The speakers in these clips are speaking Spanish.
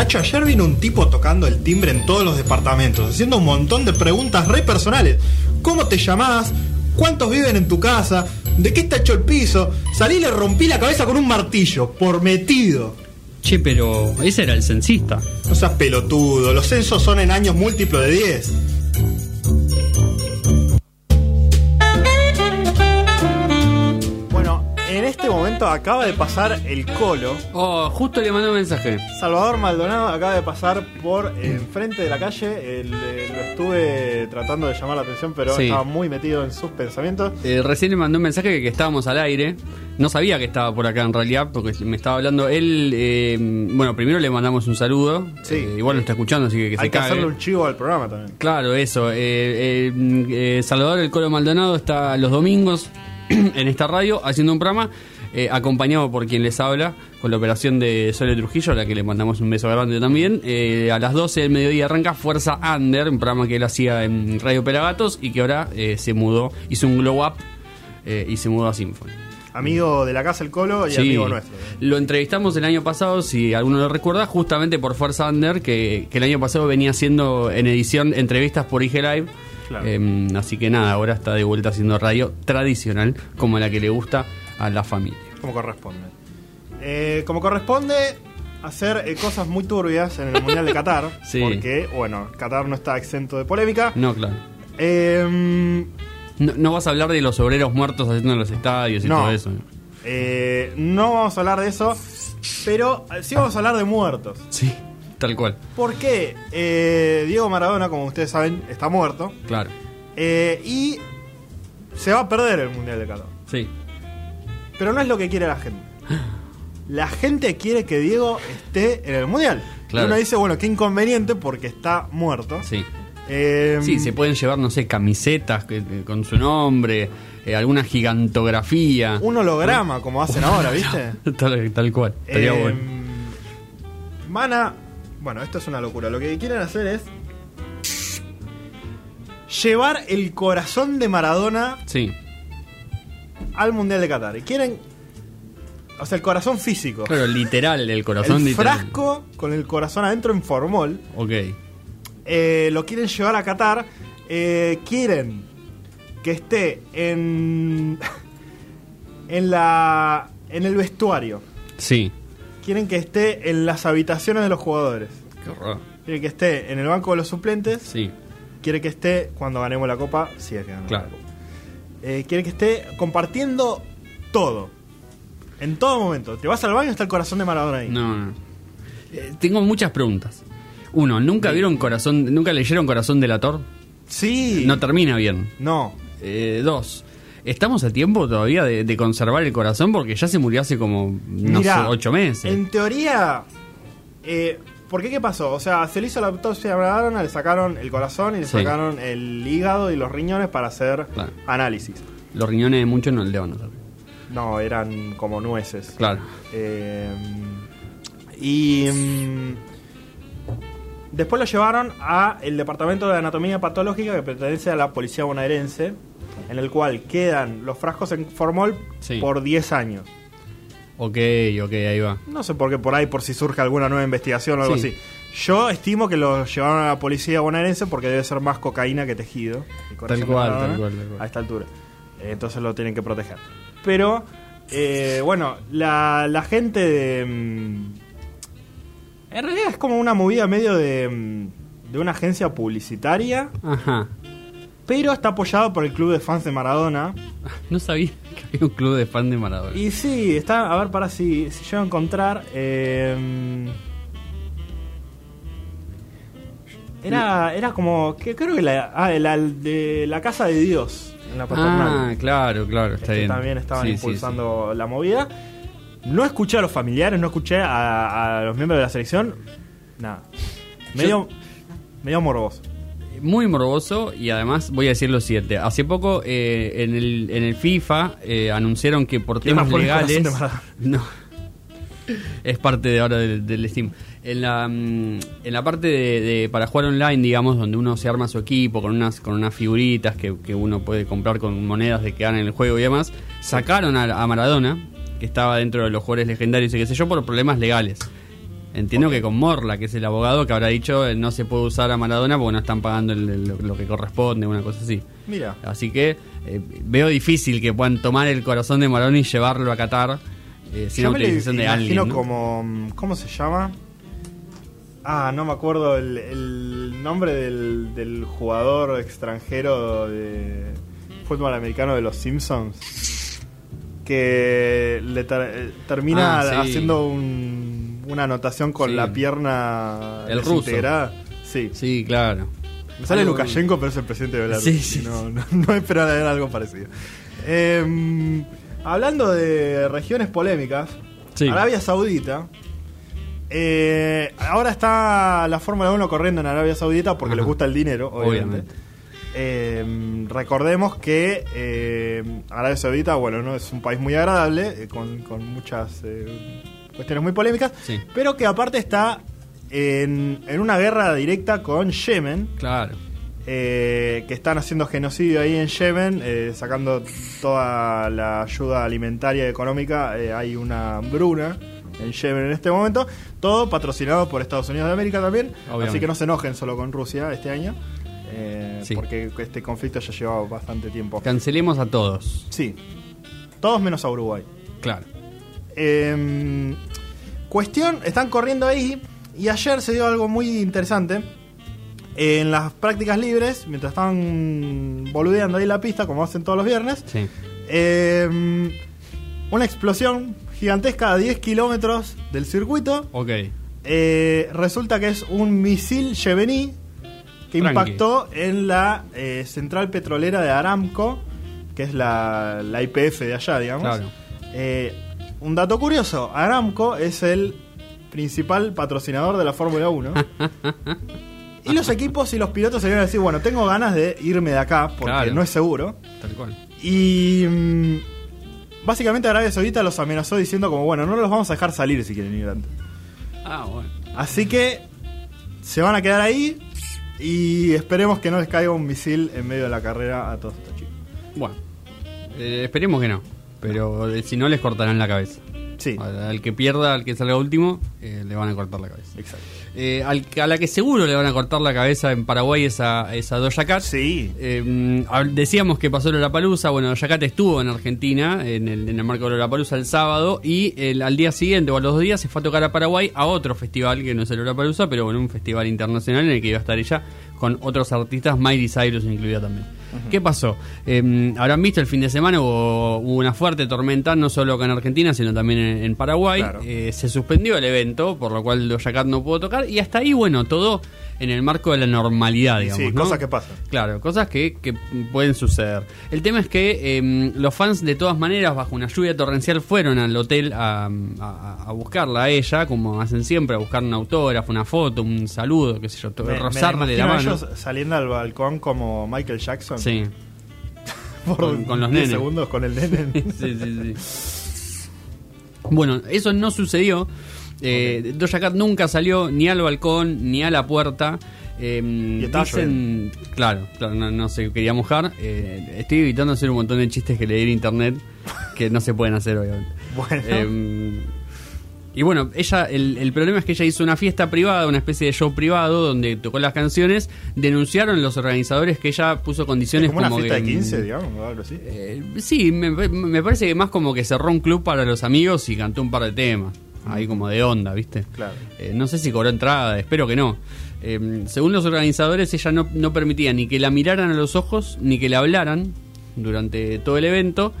Nacho, ayer vino un tipo tocando el timbre en todos los departamentos, haciendo un montón de preguntas re personales. ¿Cómo te llamás? ¿Cuántos viven en tu casa? ¿De qué está hecho el piso? Salí y le rompí la cabeza con un martillo, por metido. Che, pero ese era el censista. No seas pelotudo, los censos son en años múltiplos de 10. Momento acaba de pasar el colo. Oh, justo le mandé un mensaje. Salvador Maldonado acaba de pasar por enfrente de la calle. El, eh, lo estuve tratando de llamar la atención, pero Sí. estaba muy metido en sus pensamientos. Eh, recién le mandé un mensaje que, que estábamos al aire. No sabía que estaba por acá en realidad, porque me estaba hablando él. eh, bueno, primero le mandamos un saludo. Sí. Eh, igual lo está escuchando, así que que Hay se que cague. hacerle un chivo al programa también. Claro, eso. Eh, eh, eh, Salvador El Colo Maldonado está los domingos en esta radio haciendo un programa eh, acompañado por quien les habla con la operación de Sole Trujillo, a la que le mandamos un beso grande también. Eh, a las 12 del mediodía arranca Fuerza Under, un programa que él hacía en Radio Pelagatos y que ahora eh, se mudó, hizo un glow up eh, y se mudó a Symphony. Amigo de la casa El Colo y Sí. amigo nuestro. Lo entrevistamos el año pasado, si alguno lo recuerda, justamente por Fuerza Under, que, que el año pasado venía haciendo en edición entrevistas por IG Live. Claro. Eh, así que nada, ahora está de vuelta haciendo radio tradicional, como la que le gusta a la familia. Como corresponde. Eh, como corresponde hacer eh, cosas muy turbias en el Mundial de Qatar. Sí. Porque, bueno, Qatar no está exento de polémica. No, claro. Eh, No, no vas a hablar de los obreros muertos haciendo en los estadios y No. todo eso. eh, no vamos a hablar de eso, pero eh, sí vamos a hablar de muertos. Sí, tal cual. Porque eh, Diego Maradona, como ustedes saben, está muerto. Claro. eh, y se va a perder el Mundial de Qatar. Sí. Pero no es lo que quiere la gente. La gente quiere que Diego esté en el Mundial. Claro. Y uno dice, bueno, qué inconveniente porque está muerto. Sí. Eh, Sí, se pueden llevar, no sé, camisetas que- con su nombre, eh, alguna gigantografía. Un holograma, como hacen ahora, ¿viste? tal, tal cual. Estaría Eh, bueno. Van a. Bueno, esto es una locura. Lo que quieren hacer es. Llevar el corazón de Maradona Sí. Al Mundial de Qatar. Y quieren. O sea, el corazón físico. Claro, literal, el corazón el literal. frasco con el corazón adentro en formol. Ok. eh, lo quieren llevar a Qatar. eh, quieren que esté en. en la. en el vestuario. Sí. Quieren que esté en las habitaciones de los jugadores. Qué horror. Quiere que esté en el banco de los suplentes. Sí, Quiere que esté cuando ganemos la copa. Si es que ganamos Claro. la copa. Eh, quiere que esté compartiendo todo. En todo momento. Te vas al baño está el corazón de Maradona ahí. no, no. Eh, tengo muchas preguntas. Uno, ¿nunca vieron Corazón, nunca leyeron Corazón delator? Sí. No termina bien. No. Eh, dos, ¿estamos a tiempo todavía de, de conservar el corazón? Porque ya se murió hace como, no Mirá, sé, ocho meses. En teoría. Eh, ¿Por qué qué pasó? O sea, se le hizo la autopsia a Maradona, le sacaron el corazón y le Sí. sacaron el hígado y los riñones para hacer Claro. análisis. Los riñones de muchos no le van a hacer. No, eran como nueces. Claro. Eh, y mm, después lo llevaron a el departamento de anatomía patológica que pertenece a la policía bonaerense, en el cual quedan los frascos en formol Sí. por 10 años. Ok, ok, ahí va. No sé por qué por ahí, por si surge alguna nueva investigación o algo Sí. así. Yo estimo que lo llevaron a la policía bonaerense porque debe ser más cocaína que tejido. Tal cual, tal cual, tal cual. A esta altura. Entonces lo tienen que proteger. Pero, eh, bueno, la, la gente de... mm, En realidad es como una movida medio de, mm, de una agencia publicitaria, Ajá. Pero está apoyado por el club de fans de Maradona. No sabía que había un club de fan de Maradona. Y sí, está, a ver, para si, si llego a encontrar. eh, era, era como, que creo que la, ah, la de la casa de Dios, en la Ah, paternal. claro, claro, está Este, bien. también estaban Sí, sí, impulsando la movida. No escuché a los familiares, no escuché a, a los miembros de la selección. Nada. Medio, medio morboso. Muy morboso y además voy a decir lo siguiente. Hace poco eh, en, el, en el FIFA eh, anunciaron que por ¿Quién temas legales... No. Es parte de ahora del, del Steam. En la, mm, en la parte de, de- para jugar online, digamos, donde uno se arma su equipo con unas con unas figuritas que, que uno puede comprar con monedas de que ganan el juego y demás, sacaron a, a Maradona, que estaba dentro de los jugadores legendarios y qué sé yo, por problemas legales. Entiendo que con Morla, que es el abogado que habrá dicho eh, no se puede usar a Maradona porque no están pagando el- el- lo que corresponde, una cosa así. Mira. Así que eh, veo difícil que puedan tomar el corazón de Maradona y llevarlo a Qatar eh, sin Yo me lo autorización de alguien. ¿no? como. ¿Cómo se llama? Ah, no me acuerdo el, el nombre del, del jugador extranjero de fútbol americano de los Simpsons. Que le ter- termina Ah, sí. haciendo un- una anotación con Sí. la pierna El ruso. desintegrada. Sí. Sí, claro. Me sale Algo- Lukashenko, pero es el presidente de Belarus. Sí, sí, no, no, no esperaba ver algo parecido. Eh, hablando de regiones polémicas, Sí. Arabia Saudita. eh, ahora está la Fórmula 1 corriendo en Arabia Saudita porque Ajá. les gusta el dinero, obviamente. Obviamente. Eh, recordemos que eh, Arabia Saudita, bueno, no es un país muy agradable, eh, con, con muchas eh, cuestiones muy polémicas, Sí. pero que aparte está en, en una guerra directa con Yemen, Claro. eh, que están haciendo genocidio ahí en Yemen, eh, sacando toda la ayuda alimentaria y económica. eh, hay una hambruna en Yemen en este momento. Todo patrocinado por Estados Unidos de América también. Obviamente. Así que no se enojen solo con Rusia este año. Sí. Porque este conflicto ya lleva bastante tiempo. Cancelemos a todos. Sí. Todos menos a Uruguay. Claro. Eh, cuestión, están corriendo ahí y ayer se dio algo muy interesante. En las prácticas libres, mientras estaban boludeando ahí la pista, como hacen todos los viernes, Sí. eh, una explosión gigantesca a 10 kilómetros del circuito. Ok. Eh, resulta que es un misil yemení que Tranqui. impactó en la eh, central petrolera de Aramco, que es la, la IPF de allá, digamos. Claro. Eh, un dato curioso, Aramco es el principal patrocinador de la Fórmula 1. y los equipos y los pilotos se vienen a decir, bueno, tengo ganas de irme de acá porque Claro. no es seguro. Tal cual. Y mm, básicamente Arabia Saudita los amenazó diciendo como, bueno, no los vamos a dejar salir si quieren ir antes. Ah, bueno. Así que se van a quedar ahí y esperemos que no les caiga un misil en medio de la carrera a todos estos chicos. Bueno. Eh, esperemos que no. Pero eh, si no, les cortarán la cabeza. Sí, Al, al que pierda, al que salga último, eh, le van a cortar la cabeza. exacto. Eh, al, a la que seguro le van a cortar la cabeza en Paraguay es a, es a Doja Cat. Sí, Eh, decíamos que pasó Lollapalooza, bueno, Doja Cat estuvo en Argentina en el, en el marco de Lollapalooza el sábado y el- al día siguiente o a los dos días se fue a tocar a Paraguay a otro festival que no es el Lollapalooza, pero bueno, un festival internacional en el que iba a estar ella con otros artistas, Miley Cyrus incluida también. ¿Qué pasó? Eh, habrán visto el fin de semana hubo, hubo una fuerte tormenta, no solo acá en Argentina, sino también en, en Paraguay. Claro. Eh, se suspendió el evento, por lo cual Doja Cat no pudo tocar y hasta ahí, bueno, todo en el marco de la normalidad, digamos. sí, ¿no? cosas que pasan. Claro, cosas que, que pueden suceder. El tema es que eh, los fans de todas maneras, bajo una lluvia torrencial, fueron al hotel a, a- a buscarla a ella, como hacen siempre, a buscar un autógrafo, una foto, un saludo, qué sé yo, Me- me rozarle la imagino a mano. ellos saliendo al balcón como Michael Jackson. Sí, por con- con los 10 nenes. segundos con el nene. sí, sí, sí. Bueno, eso no sucedió. Eh, Doja Cat nunca salió ni al balcón ni a la puerta. Eh, dicen, claro, claro, no, no se quería mojar. Eh, estoy evitando hacer un montón de chistes que leí en internet que no se pueden hacer, obviamente. Bueno. Eh, y bueno, ella, el, el problema es que ella hizo una fiesta privada, una especie de show privado donde tocó las canciones. Denunciaron los organizadores que ella puso condiciones como una fiesta que, de 15, digamos, o algo así. eh, sí, me, me parece que más como que cerró un club para los amigos y cantó un par de temas. Ahí como de onda, ¿viste? Claro. Eh, no sé si cobró entrada, espero que no. Eh, según los organizadores, ella no, no permitía ni que la miraran a los ojos ni que le hablaran durante todo el evento.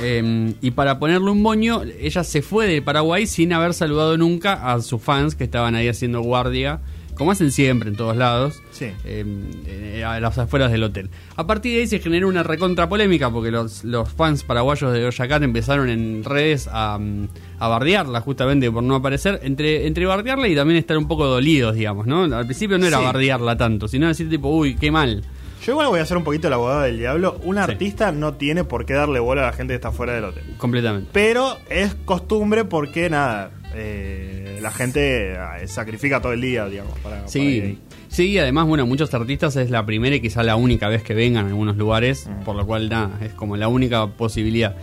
Eh, y para ponerle un moño, ella se fue de Paraguay sin haber saludado nunca a sus fans que estaban ahí haciendo guardia, como hacen siempre en todos lados Sí. eh, a las afueras del hotel. A partir de ahí se generó una recontra polémica porque los, los fans paraguayos de Doja Cat empezaron en redes a, mm, a bardearla justamente por no aparecer, entre, entre bardearla y también estar un poco dolidos, digamos, ¿no? Al principio no era Sí. bardearla tanto, sino decir tipo, uy, qué mal. Yo igual voy a hacer un poquito el abogado del diablo. Un Sí. artista no tiene por qué darle bola a la gente que está fuera del hotel. Completamente. Pero es costumbre porque, nada, eh, la gente eh, sacrifica todo el día, digamos, para, para ir Sí, sí, además, bueno, muchos artistas es la primera y quizá la única vez que vengan en algunos lugares, por lo cual, nada, es como la única posibilidad.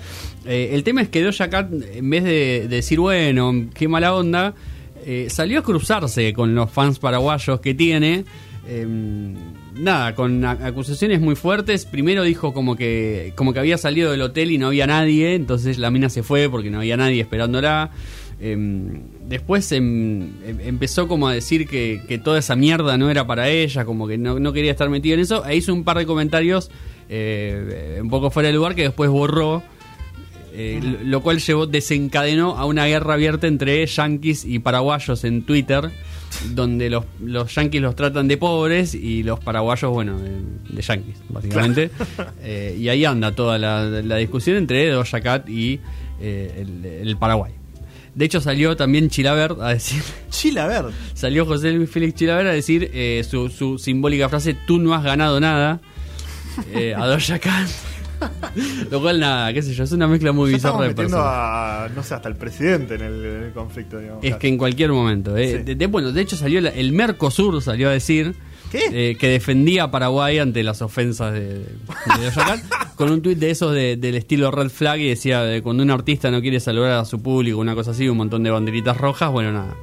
Eh, el tema es que Doja Cat, en vez de, de decir, bueno, qué mala onda, eh, salió a cruzarse con los fans paraguayos que tiene. eh, nada, con a- acusaciones muy fuertes. Primero dijo como que, como que había salido del hotel y no había nadie, entonces la mina se fue porque no había nadie esperándola. Eh, después em, em- empezó como a decir que, que toda esa mierda no era para ella, como que no, no quería estar metido en eso. E hizo un par de comentarios eh, un poco fuera de lugar que después borró. Eh, lo- cual llevó, desencadenó a una guerra abierta entre yanquis y paraguayos en Twitter, donde los, los yanquis los tratan de pobres y los paraguayos, bueno, de, de yanquis, básicamente. Eh, y ahí anda toda la, la discusión entre Doja Cat y eh, el, el Paraguay. De hecho salió también Chilaver a decir, Chila, a ver. salió José Luis Félix Chilaver a decir eh, su, su simbólica frase, tú no has ganado nada, eh, a Doja Cat. Lo cual nada, qué sé yo, es una mezcla muy Ya bizarra de personas. a, no sé, hasta el presidente en el, en el conflicto, digamos. Es que en cualquier momento. eh. Sí. De, de- bueno, de hecho salió la- el Mercosur salió a decir ¿Qué? eh, que defendía a Paraguay ante las ofensas de, de con un tuit de esos de- del estilo red flag y decía de cuando un artista no quiere saludar a su público, una cosa así, un montón de banderitas rojas, bueno nada.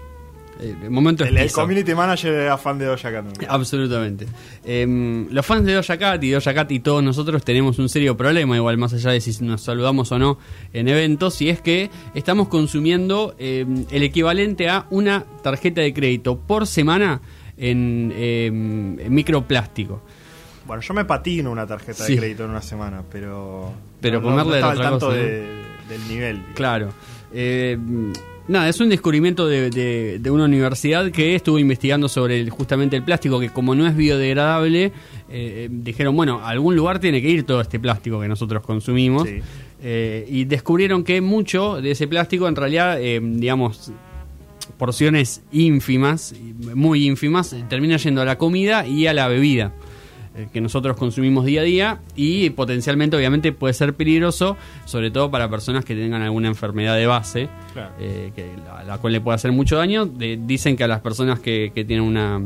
Eh, El momento el, el community manager era fan de Doja Cat. Absolutamente. Em, los fans de Doja Cat y Doja Cat y todos nosotros tenemos un serio problema, igual más allá de si nos saludamos o no en eventos, y es que estamos consumiendo em, el equivalente a una tarjeta de crédito por semana en, em, en microplástico. Bueno, yo me patino una tarjeta Sí. de crédito en una semana, pero. Pero no, no- comerle no tanto de- del nivel. digamos. Claro. Eh, nada, es un descubrimiento de, de- de una universidad que estuvo investigando sobre el- justamente el plástico, que como no es biodegradable, eh, dijeron, bueno, a algún lugar tiene que ir todo este plástico que nosotros consumimos. Sí. Eh, y descubrieron que mucho de ese plástico, en realidad, eh, digamos, porciones ínfimas, muy ínfimas, termina yendo a la comida y a la bebida eh, que nosotros consumimos día a día y potencialmente obviamente puede ser peligroso, sobre todo para personas que tengan alguna enfermedad de base, Claro. eh, que la, la cual le puede hacer mucho daño. De- dicen que a las personas que, que tienen una,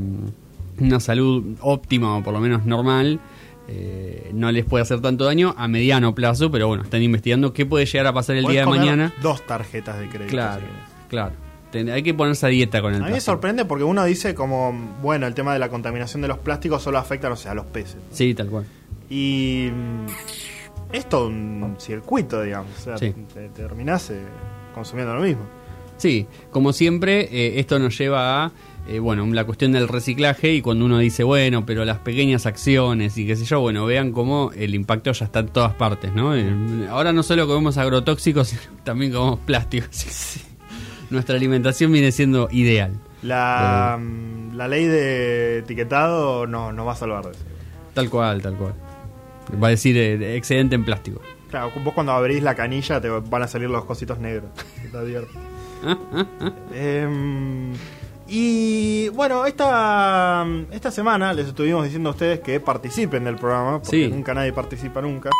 una salud óptima o por lo menos normal, eh, no les puede hacer tanto daño a mediano plazo, pero bueno, están investigando qué puede llegar a pasar el Podés día de mañana. Dos tarjetas de crédito. Claro, si claro. Hay que ponerse a dieta con el A mí me sorprende porque uno dice como, bueno, el tema de la contaminación de los plásticos solo afecta, no sé, a los peces. Sí, tal cual. Y mm, es todo un circuito, digamos. O sea, Sí. te, te terminás eh, consumiendo lo mismo. Sí, como siempre, eh, esto nos lleva a, eh, bueno, la cuestión del reciclaje y cuando uno dice, bueno, pero las pequeñas acciones y qué sé yo, bueno, vean cómo el impacto ya está en todas partes, ¿no? Ahora no solo comemos agrotóxicos, sino también comemos plásticos. Nuestra alimentación viene siendo ideal. La, mm, la ley de etiquetado no nos va a salvar de eso. Tal cual, tal cual. Va a decir eh, excedente en plástico. Claro, vos cuando abrís la canilla te van a salir los cositos negros. Está divertido. Em, y bueno, esta, esta semana les estuvimos diciendo a ustedes que participen del programa, porque Sí. nunca nadie participa nunca.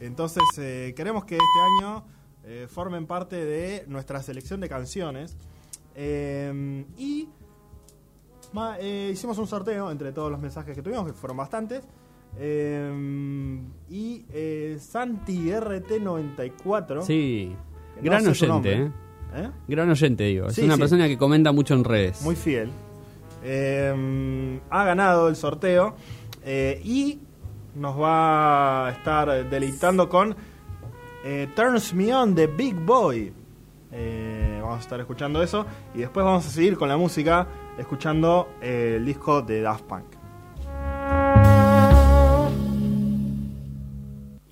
Entonces eh, queremos que este año eh, formen parte de nuestra selección de canciones. Em, y ma- eh, hicimos un sorteo entre todos los mensajes que tuvimos, que fueron bastantes. Em, y eh, Santi RT94. Sí. No Gran oyente. Gran oyente, digo. Es Sí, una sí. persona que comenta mucho en redes. muy fiel. Eh, ha ganado el sorteo y nos va a estar deleitando con eh, Turns Me On de Big Boy. Eh, vamos a estar escuchando eso y después vamos a seguir con la música escuchando eh, el disco de Daft Punk.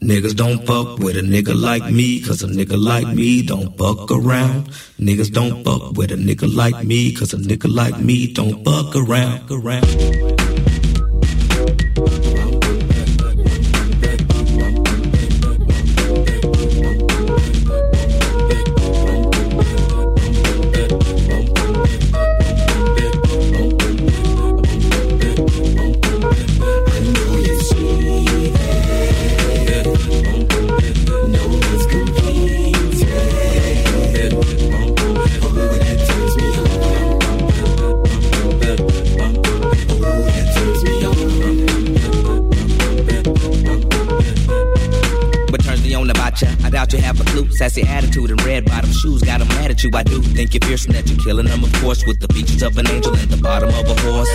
Niggas don't fuck with a nigga like me, cause a nigga like me don't fuck around. Niggas don't fuck with a nigga like me, cause a nigga like me don't fuck around. around. doubt you have a clue. Sassy attitude and red bottom shoes got them mad at you. I do think you're fearsome that you're killing them, of course, with the features of an angel at the bottom of a horse.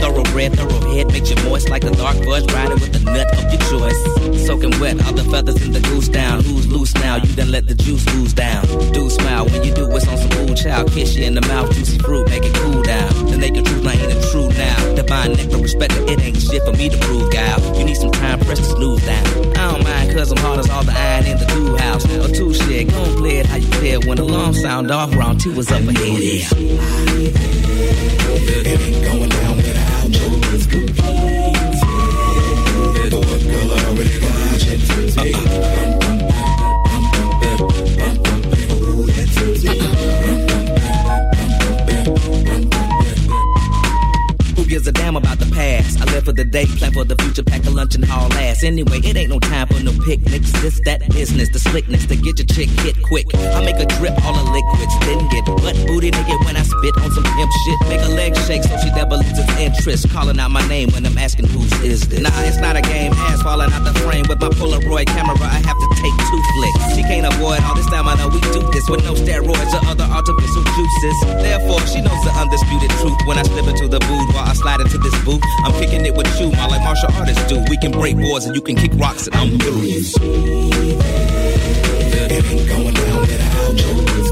Thoroughbred, thoroughhead makes you moist like a dark fudge riding with the nut of your choice. Soaking wet, all the feathers in the goose down. Who's loose now? You done let the juice ooze down. Do smile when you do what's on some old child. Kiss you in the mouth, juicy fruit, make it cool down. The naked truth, I ain't a true now. Divine nectar, respect it, it ain't shit for me to prove, gal. You need some time, press the snooze down. I don't mind, cause I'm hard as all the iron in the do. house. Or two shit, go and play it how you play it when the alarm sound off, round two is up ahead. Yeah. It ain't going down without you. Live for the day, plan for the future, pack a lunch and haul ass. Anyway, it ain't no time for no picnics. This, that business, the slickness to get your chick hit quick. I make a drip all the liquids, then get butt booty nigga when Spit on some pimp shit. Make a leg shake so she never loses interest. Calling out my name when I'm asking whose is this. Nah, it's not a game, ass falling out the frame. With my Polaroid camera, I have to take two flicks. She can't avoid all this time, I know we do this with no steroids or other artificial juices. Therefore, she knows the undisputed truth when I slip into the booth while I slide into this booth. I'm kicking it with you, my like martial artists do. We can break boards and you can kick rocks and I'm through. It ain't going down without you.